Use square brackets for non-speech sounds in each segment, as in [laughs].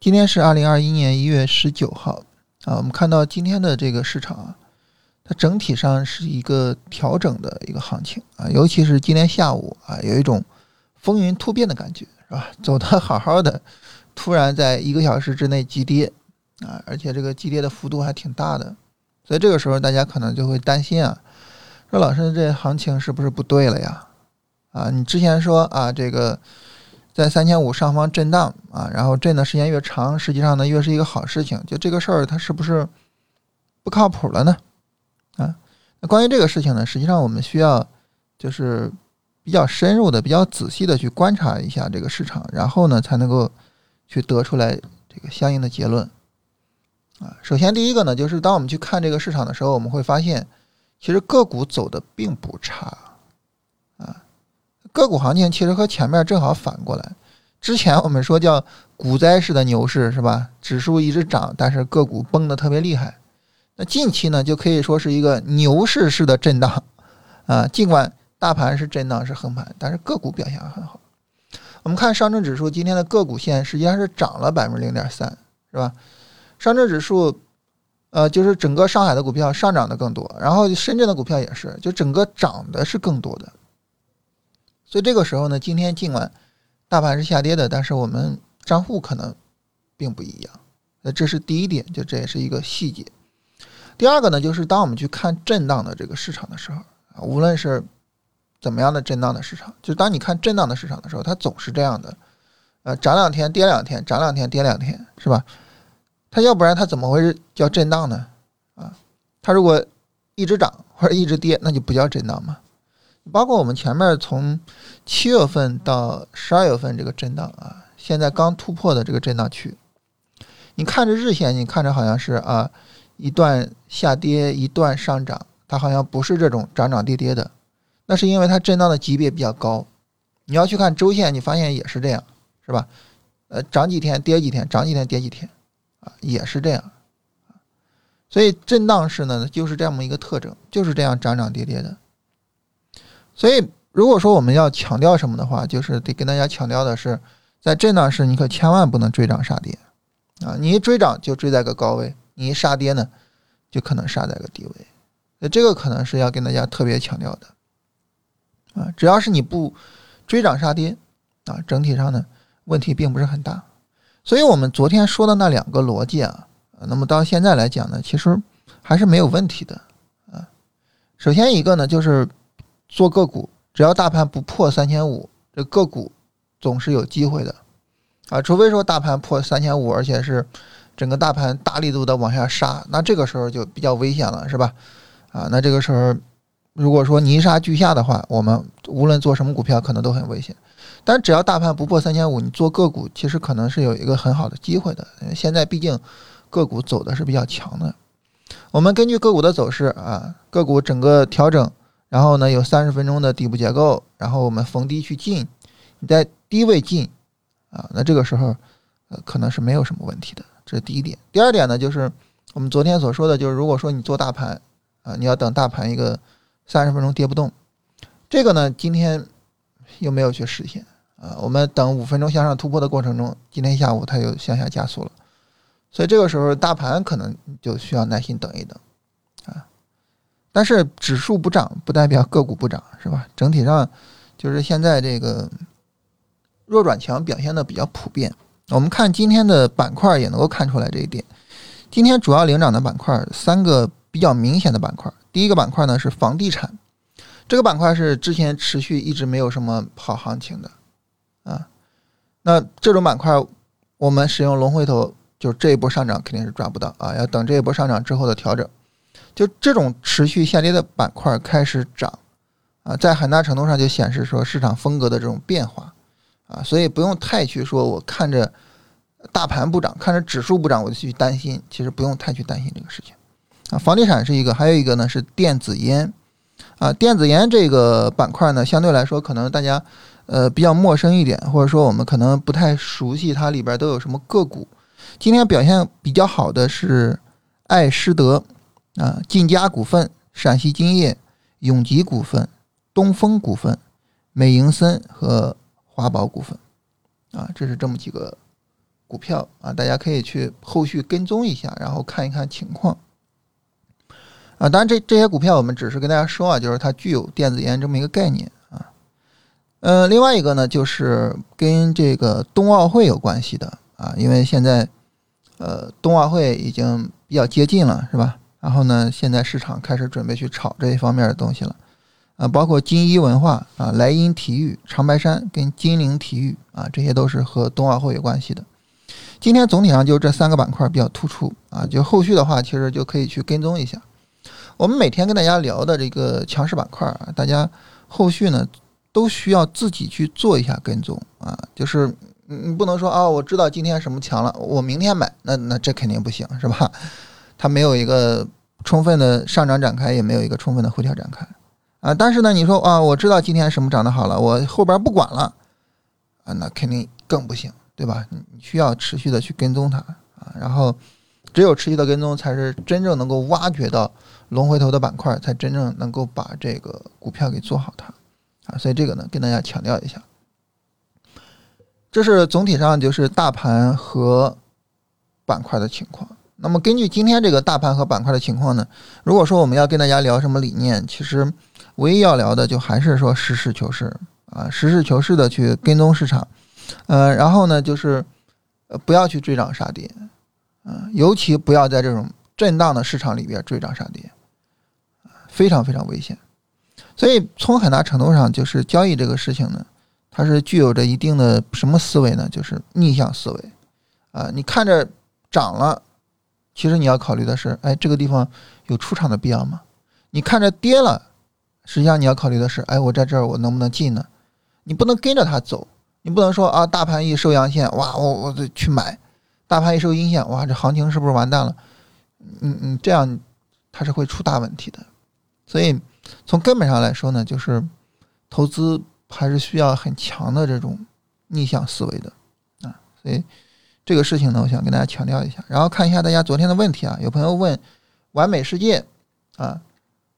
今天是二零二一年一月十九号啊，我们看到今天的这个市场啊，它整体上是一个调整的一个行情啊，尤其是今天下午啊，有一种风云突变的感觉，是吧？走的好好的，突然在一个小时之内急跌啊，而且这个急跌的幅度还挺大的，所以这个时候大家可能就会担心啊，说老师这行情是不是不对了呀？啊，你之前说啊这个。在三千五上方震荡啊，然后震的时间越长，实际上呢越是一个好事情。就这个事儿，它是不是不靠谱了呢？啊，那关于这个事情呢，实际上我们需要就是比较深入的、比较仔细的去观察一下这个市场，然后呢才能够去得出来这个相应的结论。啊，首先第一个呢，就是当我们去看这个市场的时候，我们会发现，其实个股走的并不差。个股行情其实和前面正好反过来，之前我们说叫股灾式的牛市是吧？指数一直涨，但是个股崩的特别厉害。那近期呢，就可以说是一个牛市式的震荡啊。尽管大盘是震荡是横盘，但是个股表现很好。我们看上证指数今天的个股线实际上是涨了百分之零点三，是吧？上证指数，呃，就是整个上海的股票上涨的更多，然后深圳的股票也是，就整个涨的是更多的。所以这个时候呢，今天尽管大盘是下跌的，但是我们账户可能并不一样。那这是第一点，就这也是一个细节。第二个呢，就是当我们去看震荡的这个市场的时候啊，无论是怎么样的震荡的市场，就当你看震荡的市场的时候，它总是这样的，呃，涨两天跌两天，涨两天跌两天，是吧？它要不然它怎么会叫震荡呢？啊，它如果一直涨或者一直跌，那就不叫震荡嘛。包括我们前面从七月份到十二月份这个震荡啊，现在刚突破的这个震荡区，你看着日线，你看着好像是啊一段下跌一段上涨，它好像不是这种涨涨跌跌的，那是因为它震荡的级别比较高。你要去看周线，你发现也是这样，是吧？呃，涨几天跌几天，涨几天跌几天，啊，也是这样。所以震荡式呢，就是这么一个特征，就是这样涨涨跌跌的。所以，如果说我们要强调什么的话，就是得跟大家强调的是，在震荡时你可千万不能追涨杀跌啊！你一追涨就追在个高位，你一杀跌呢，就可能杀在个低位。那这个可能是要跟大家特别强调的啊！只要是你不追涨杀跌啊，整体上呢问题并不是很大。所以我们昨天说的那两个逻辑啊，那么到现在来讲呢，其实还是没有问题的啊。首先一个呢就是。做个股，只要大盘不破三千五，这个股总是有机会的啊！除非说大盘破三千五，而且是整个大盘大力度的往下杀，那这个时候就比较危险了，是吧？啊，那这个时候如果说泥沙俱下的话，我们无论做什么股票可能都很危险。但只要大盘不破三千五，你做个股其实可能是有一个很好的机会的。现在毕竟个股走的是比较强的，我们根据个股的走势啊，个股整个调整。然后呢，有三十分钟的底部结构，然后我们逢低去进，你在低位进，啊，那这个时候，呃，可能是没有什么问题的，这是第一点。第二点呢，就是我们昨天所说的，就是如果说你做大盘，啊，你要等大盘一个三十分钟跌不动，这个呢，今天又没有去实现，啊，我们等五分钟向上突破的过程中，今天下午它又向下加速了，所以这个时候大盘可能就需要耐心等一等。但是指数不涨不代表个股不涨，是吧？整体上就是现在这个弱转强表现的比较普遍。我们看今天的板块也能够看出来这一点。今天主要领涨的板块三个比较明显的板块，第一个板块呢是房地产，这个板块是之前持续一直没有什么好行情的啊。那这种板块我们使用龙回头，就这一波上涨肯定是抓不到啊，要等这一波上涨之后的调整。就这种持续下跌的板块开始涨，啊，在很大程度上就显示说市场风格的这种变化，啊，所以不用太去说，我看着大盘不涨，看着指数不涨，我就去担心，其实不用太去担心这个事情，啊，房地产是一个，还有一个呢是电子烟，啊，电子烟这个板块呢，相对来说可能大家呃比较陌生一点，或者说我们可能不太熟悉它里边都有什么个股，今天表现比较好的是爱施德。啊，晋佳股份、陕西金业、永吉股份、东风股份、美盈森和华宝股份，啊，这是这么几个股票啊，大家可以去后续跟踪一下，然后看一看情况。啊，当然这这些股票我们只是跟大家说啊，就是它具有电子烟这么一个概念啊。呃，另外一个呢，就是跟这个冬奥会有关系的啊，因为现在呃冬奥会已经比较接近了，是吧？然后呢，现在市场开始准备去炒这一方面的东西了。啊，包括金一文化啊、莱茵体育、长白山跟金陵体育啊，这些都是和冬奥会有关系的。今天总体上就这三个板块比较突出啊，就后续的话，其实就可以去跟踪一下。我们每天跟大家聊的这个强势板块啊，大家后续呢都需要自己去做一下跟踪啊，就是你不能说啊，我知道今天什么强了，我明天买，那那这肯定不行，是吧？它没有一个充分的上涨展开，也没有一个充分的回调展开。啊，但是呢，你说啊，我知道今天什么涨得好了，我后边不管了，啊，那肯定更不行，对吧？你需要持续的去跟踪它啊，然后只有持续的跟踪，才是真正能够挖掘到龙回头的板块，才真正能够把这个股票给做好它啊。所以这个呢，跟大家强调一下，这是总体上就是大盘和板块的情况。那么根据今天这个大盘和板块的情况呢，如果说我们要跟大家聊什么理念，其实。唯一要聊的就还是说实事求是啊，实事求是的去跟踪市场，呃，然后呢就是呃不要去追涨杀跌，嗯，尤其不要在这种震荡的市场里边追涨杀跌，非常非常危险。所以从很大程度上，就是交易这个事情呢，它是具有着一定的什么思维呢？就是逆向思维啊。你看着涨了，其实你要考虑的是，哎，这个地方有出场的必要吗？你看着跌了。实际上你要考虑的是，哎，我在这儿我能不能进呢？你不能跟着它走，你不能说啊，大盘一收阳线，哇，我我得去买；大盘一收阴线，哇，这行情是不是完蛋了？嗯嗯，这样它是会出大问题的。所以从根本上来说呢，就是投资还是需要很强的这种逆向思维的啊。所以这个事情呢，我想跟大家强调一下。然后看一下大家昨天的问题啊，有朋友问完美世界啊。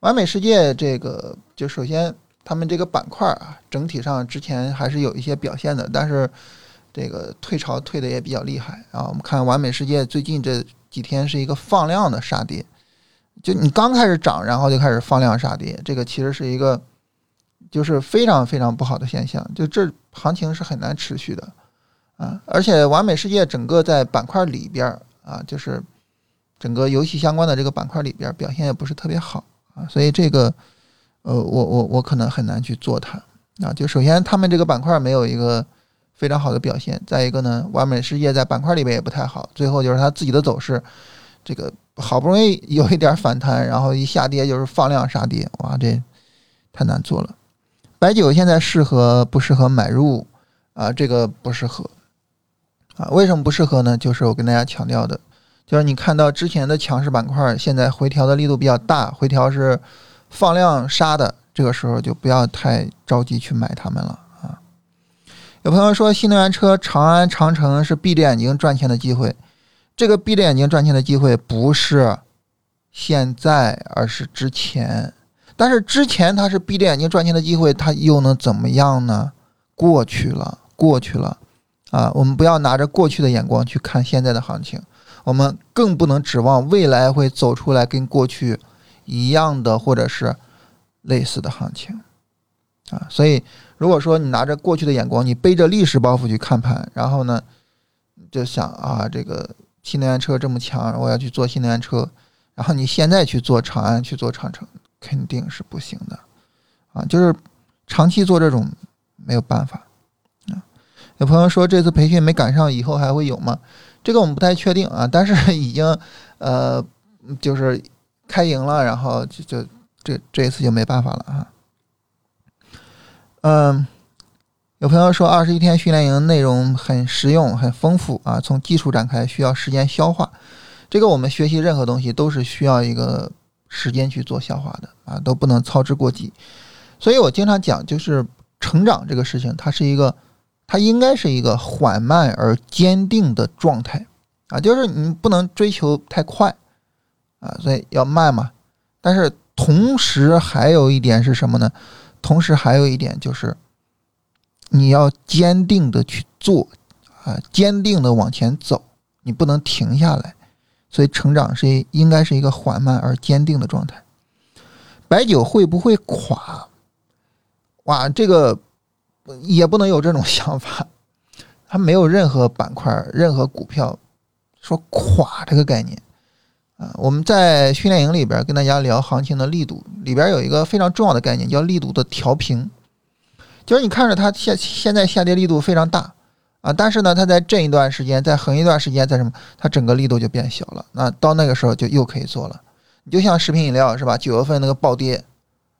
完美世界这个，就首先他们这个板块啊，整体上之前还是有一些表现的，但是这个退潮退的也比较厉害啊。我们看完美世界最近这几天是一个放量的杀跌，就你刚开始涨，然后就开始放量杀跌，这个其实是一个就是非常非常不好的现象，就这行情是很难持续的啊。而且完美世界整个在板块里边啊，就是整个游戏相关的这个板块里边表现也不是特别好。啊，所以这个，呃，我我我可能很难去做它啊。就首先他们这个板块没有一个非常好的表现，再一个呢，完美世界在板块里边也不太好。最后就是它自己的走势，这个好不容易 [laughs] 有一点反弹，然后一下跌就是放量杀跌，哇，这太难做了。白酒现在适合不适合买入啊？这个不适合啊？为什么不适合呢？就是我跟大家强调的。就是你看到之前的强势板块，现在回调的力度比较大，回调是放量杀的，这个时候就不要太着急去买它们了啊。有朋友说新能源车长安、长城是闭着眼睛赚钱的机会，这个闭着眼睛赚钱的机会不是现在，而是之前。但是之前它是闭着眼睛赚钱的机会，它又能怎么样呢？过去了，过去了啊！我们不要拿着过去的眼光去看现在的行情。我们更不能指望未来会走出来跟过去一样的，或者是类似的行情啊。所以，如果说你拿着过去的眼光，你背着历史包袱去看盘，然后呢，就想啊，这个新能源车这么强，我要去做新能源车，然后你现在去做长安，去做长城，肯定是不行的啊。就是长期做这种没有办法。有朋友说这次培训没赶上，以后还会有吗？这个我们不太确定啊，但是已经，呃，就是开营了，然后就就这这一次就没办法了啊。嗯，有朋友说二十一天训练营内容很实用、很丰富啊，从基础展开需要时间消化。这个我们学习任何东西都是需要一个时间去做消化的啊，都不能操之过急。所以我经常讲，就是成长这个事情，它是一个。它应该是一个缓慢而坚定的状态，啊，就是你不能追求太快，啊，所以要慢嘛。但是同时还有一点是什么呢？同时还有一点就是，你要坚定的去做，啊，坚定的往前走，你不能停下来，所以成长是应该是一个缓慢而坚定的状态。白酒会不会垮？哇，这个也不能有这种想法，[laughs] 它没有任何板块、任何股票说垮这个概念啊。我们在训练营里边跟大家聊行情的力度，里边有一个非常重要的概念叫力度的调平，就是你看着它现现在下跌力度非常大。啊，但是呢，它在震一段时间，再横一段时间，在什么？它整个力度就变小了。那到那个时候就又可以做了。你就像食品饮料是吧？九月份那个暴跌，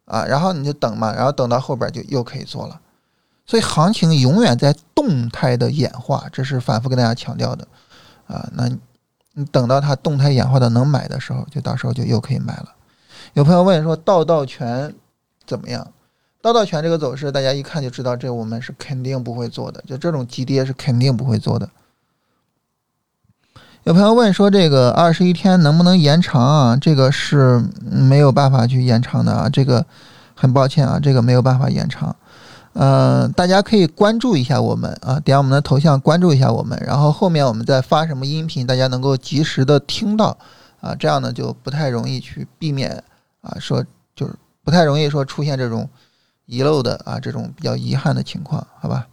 啊，然后你就等嘛，然后等到后边就又可以做了。所以行情永远在动态的演化，这是反复跟大家强调的。啊，那你等到它动态演化的能买的时候，就到时候就又可以买了。有朋友问说，道道全怎么样？道道全这个走势，大家一看就知道，这我们是肯定不会做的。就这种急跌是肯定不会做的。有朋友问说，这个二十一天能不能延长啊？这个是没有办法去延长的啊。这个很抱歉啊，这个没有办法延长。呃，大家可以关注一下我们啊，点我们的头像关注一下我们，然后后面我们再发什么音频，大家能够及时的听到啊，这样呢就不太容易去避免啊，说就是不太容易说出现这种。遗漏的啊，这种比较遗憾的情况，好吧。